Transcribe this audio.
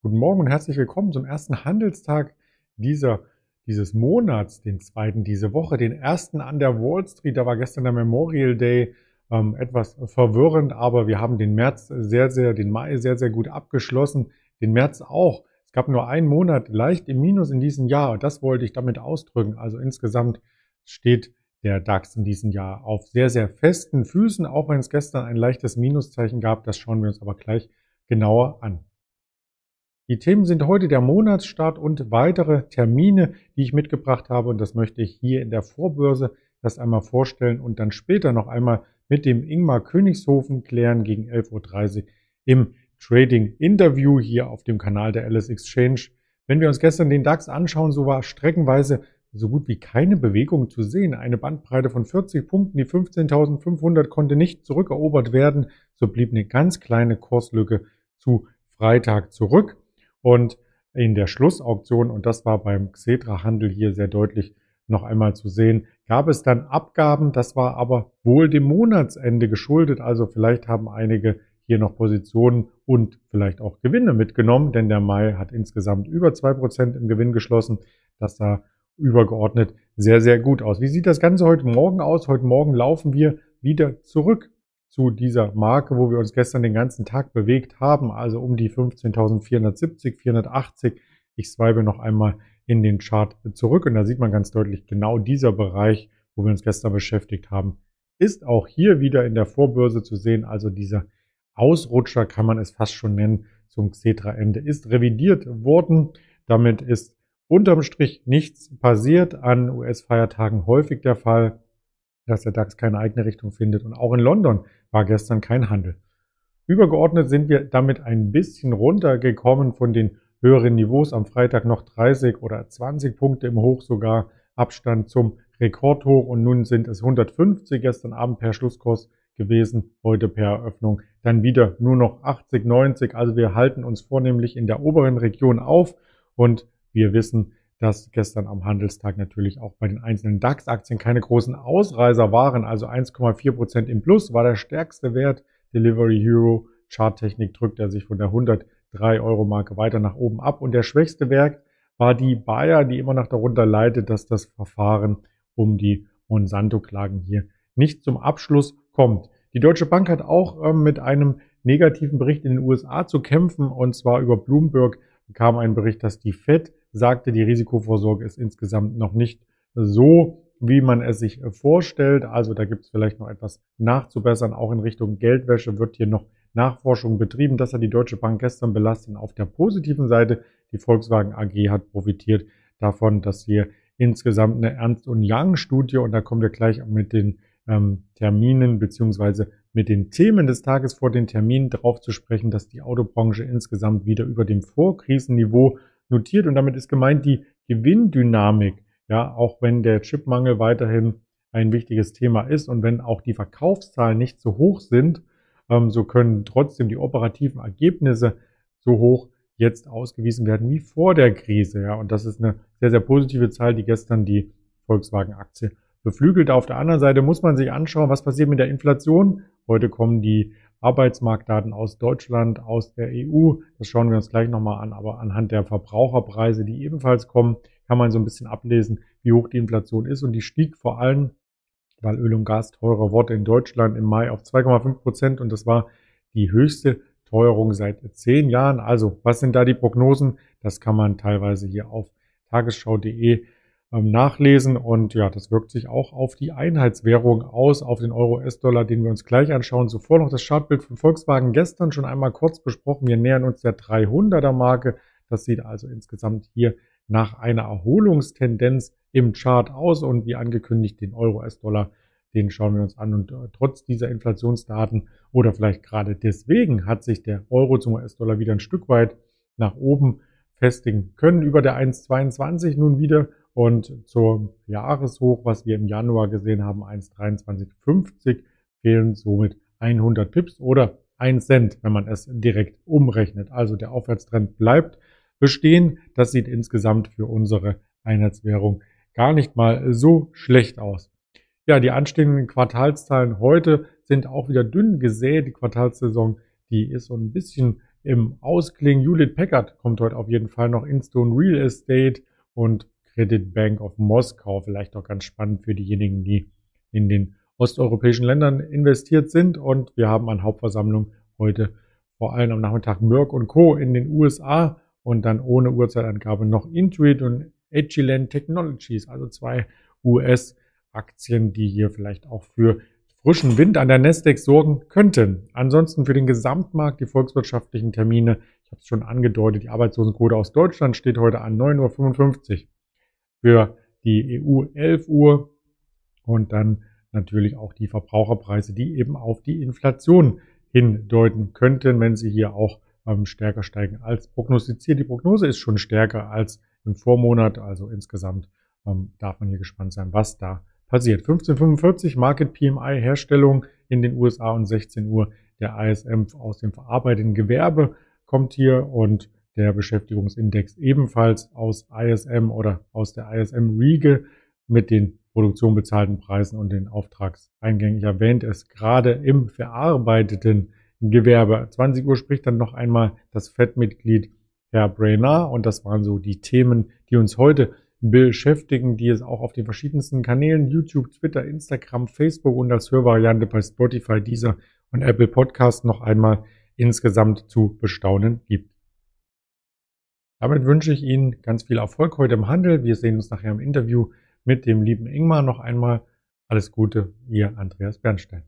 Guten Morgen und herzlich willkommen zum ersten Handelstag dieser, dieses Monats, den zweiten diese Woche, den ersten an der Wall Street. Da war gestern der Memorial Day. Ähm, etwas verwirrend, aber wir haben den März sehr, sehr, den Mai sehr, sehr gut abgeschlossen. Den März auch. Es gab nur einen Monat leicht im Minus in diesem Jahr. Das wollte ich damit ausdrücken. Also insgesamt steht der DAX in diesem Jahr auf sehr, sehr festen Füßen, auch wenn es gestern ein leichtes Minuszeichen gab. Das schauen wir uns aber gleich genauer an. Die Themen sind heute der Monatsstart und weitere Termine, die ich mitgebracht habe. Und das möchte ich hier in der Vorbörse das einmal vorstellen und dann später noch einmal mit dem Ingmar Königshofen klären gegen 11.30 Uhr im Trading Interview hier auf dem Kanal der Alice Exchange. Wenn wir uns gestern den DAX anschauen, so war streckenweise so gut wie keine Bewegung zu sehen. Eine Bandbreite von 40 Punkten, die 15.500 konnte nicht zurückerobert werden. So blieb eine ganz kleine Kurslücke zu Freitag zurück. Und in der Schlussauktion, und das war beim Xetra-Handel hier sehr deutlich noch einmal zu sehen, gab es dann Abgaben. Das war aber wohl dem Monatsende geschuldet. Also vielleicht haben einige hier noch Positionen und vielleicht auch Gewinne mitgenommen, denn der Mai hat insgesamt über zwei Prozent im Gewinn geschlossen. Das sah übergeordnet sehr, sehr gut aus. Wie sieht das Ganze heute Morgen aus? Heute Morgen laufen wir wieder zurück zu dieser Marke, wo wir uns gestern den ganzen Tag bewegt haben, also um die 15.470, 480. Ich swipe noch einmal in den Chart zurück und da sieht man ganz deutlich genau dieser Bereich, wo wir uns gestern beschäftigt haben, ist auch hier wieder in der Vorbörse zu sehen. Also dieser Ausrutscher kann man es fast schon nennen zum Xetra-Ende ist revidiert worden. Damit ist unterm Strich nichts passiert an US-Feiertagen häufig der Fall dass der DAX keine eigene Richtung findet. Und auch in London war gestern kein Handel. Übergeordnet sind wir damit ein bisschen runtergekommen von den höheren Niveaus. Am Freitag noch 30 oder 20 Punkte im Hoch sogar Abstand zum Rekordhoch und nun sind es 150 gestern Abend per Schlusskurs gewesen, heute per Eröffnung dann wieder nur noch 80, 90. Also wir halten uns vornehmlich in der oberen Region auf und wir wissen, dass gestern am Handelstag natürlich auch bei den einzelnen DAX-Aktien keine großen Ausreißer waren. Also 1,4 Prozent im Plus war der stärkste Wert. Delivery Hero Charttechnik drückt er sich von der 103 Euro Marke weiter nach oben ab. Und der schwächste Wert war die Bayer, die immer noch darunter leidet, dass das Verfahren um die Monsanto-Klagen hier nicht zum Abschluss kommt. Die Deutsche Bank hat auch ähm, mit einem negativen Bericht in den USA zu kämpfen. Und zwar über Bloomberg kam ein Bericht, dass die Fed sagte, die Risikovorsorge ist insgesamt noch nicht so, wie man es sich vorstellt. Also da gibt es vielleicht noch etwas nachzubessern. Auch in Richtung Geldwäsche wird hier noch Nachforschung betrieben. Das hat die Deutsche Bank gestern belastet. Auf der positiven Seite, die Volkswagen AG hat profitiert davon, dass hier insgesamt eine Ernst und Young Studie, und da kommen wir gleich mit den ähm, Terminen beziehungsweise mit den Themen des Tages vor den Terminen darauf zu sprechen, dass die Autobranche insgesamt wieder über dem Vorkrisenniveau notiert und damit ist gemeint die Gewinndynamik. Ja, auch wenn der Chipmangel weiterhin ein wichtiges Thema ist und wenn auch die Verkaufszahlen nicht so hoch sind, ähm, so können trotzdem die operativen Ergebnisse so hoch jetzt ausgewiesen werden wie vor der Krise. Ja, und das ist eine sehr, sehr positive Zahl, die gestern die Volkswagen-Aktie beflügelt. Auf der anderen Seite muss man sich anschauen, was passiert mit der Inflation. Heute kommen die Arbeitsmarktdaten aus Deutschland, aus der EU. Das schauen wir uns gleich nochmal an. Aber anhand der Verbraucherpreise, die ebenfalls kommen, kann man so ein bisschen ablesen, wie hoch die Inflation ist. Und die stieg vor allem, weil Öl und Gas teurer wurde in Deutschland im Mai auf 2,5 Prozent. Und das war die höchste Teuerung seit zehn Jahren. Also, was sind da die Prognosen? Das kann man teilweise hier auf tagesschau.de nachlesen. Und ja, das wirkt sich auch auf die Einheitswährung aus, auf den Euro-US-Dollar, den wir uns gleich anschauen. Zuvor noch das Chartbild von Volkswagen gestern schon einmal kurz besprochen. Wir nähern uns der 300er Marke. Das sieht also insgesamt hier nach einer Erholungstendenz im Chart aus und wie angekündigt den Euro-US-Dollar, den schauen wir uns an und äh, trotz dieser Inflationsdaten oder vielleicht gerade deswegen hat sich der Euro zum US-Dollar wieder ein Stück weit nach oben festigen können über der 1,22 nun wieder und zum Jahreshoch, was wir im Januar gesehen haben, 1,2350, fehlen somit 100 Pips oder 1 Cent, wenn man es direkt umrechnet. Also der Aufwärtstrend bleibt bestehen. Das sieht insgesamt für unsere Einheitswährung gar nicht mal so schlecht aus. Ja, die anstehenden Quartalszahlen heute sind auch wieder dünn gesät. Die Quartalssaison, die ist so ein bisschen im Ausklingen. Hewlett Packard kommt heute auf jeden Fall noch. Instone Real Estate und Credit Bank of Moskau. Vielleicht auch ganz spannend für diejenigen, die in den osteuropäischen Ländern investiert sind. Und wir haben an Hauptversammlung heute vor allem am Nachmittag Merck und Co. in den USA und dann ohne Uhrzeitangabe noch Intuit und Agilent Technologies, also zwei US-Aktien, die hier vielleicht auch für frischen Wind an der Nasdaq sorgen könnten. Ansonsten für den Gesamtmarkt die volkswirtschaftlichen Termine. Ich habe es schon angedeutet, die Arbeitslosenquote aus Deutschland steht heute an 9.55 Uhr. Für die EU 11 Uhr und dann natürlich auch die Verbraucherpreise, die eben auf die Inflation hindeuten könnten, wenn sie hier auch ähm, stärker steigen als prognostiziert. Die Prognose ist schon stärker als im Vormonat, also insgesamt ähm, darf man hier gespannt sein, was da passiert. 1545 Market PMI Herstellung in den USA und 16 Uhr der ISM aus dem verarbeitenden Gewerbe kommt hier und der Beschäftigungsindex ebenfalls aus ISM oder aus der ISM-Riege mit den Produktion bezahlten Preisen und den Auftragseingängen. Ich erwähnte es gerade im verarbeiteten Gewerbe. 20 Uhr spricht dann noch einmal das FED-Mitglied Herr Brainard und das waren so die Themen, die uns heute beschäftigen, die es auch auf den verschiedensten Kanälen YouTube, Twitter, Instagram, Facebook und als Hörvariante bei Spotify, Deezer und Apple Podcast noch einmal insgesamt zu bestaunen gibt. Damit wünsche ich Ihnen ganz viel Erfolg heute im Handel. Wir sehen uns nachher im Interview mit dem lieben Ingmar noch einmal. Alles Gute, Ihr Andreas Bernstein.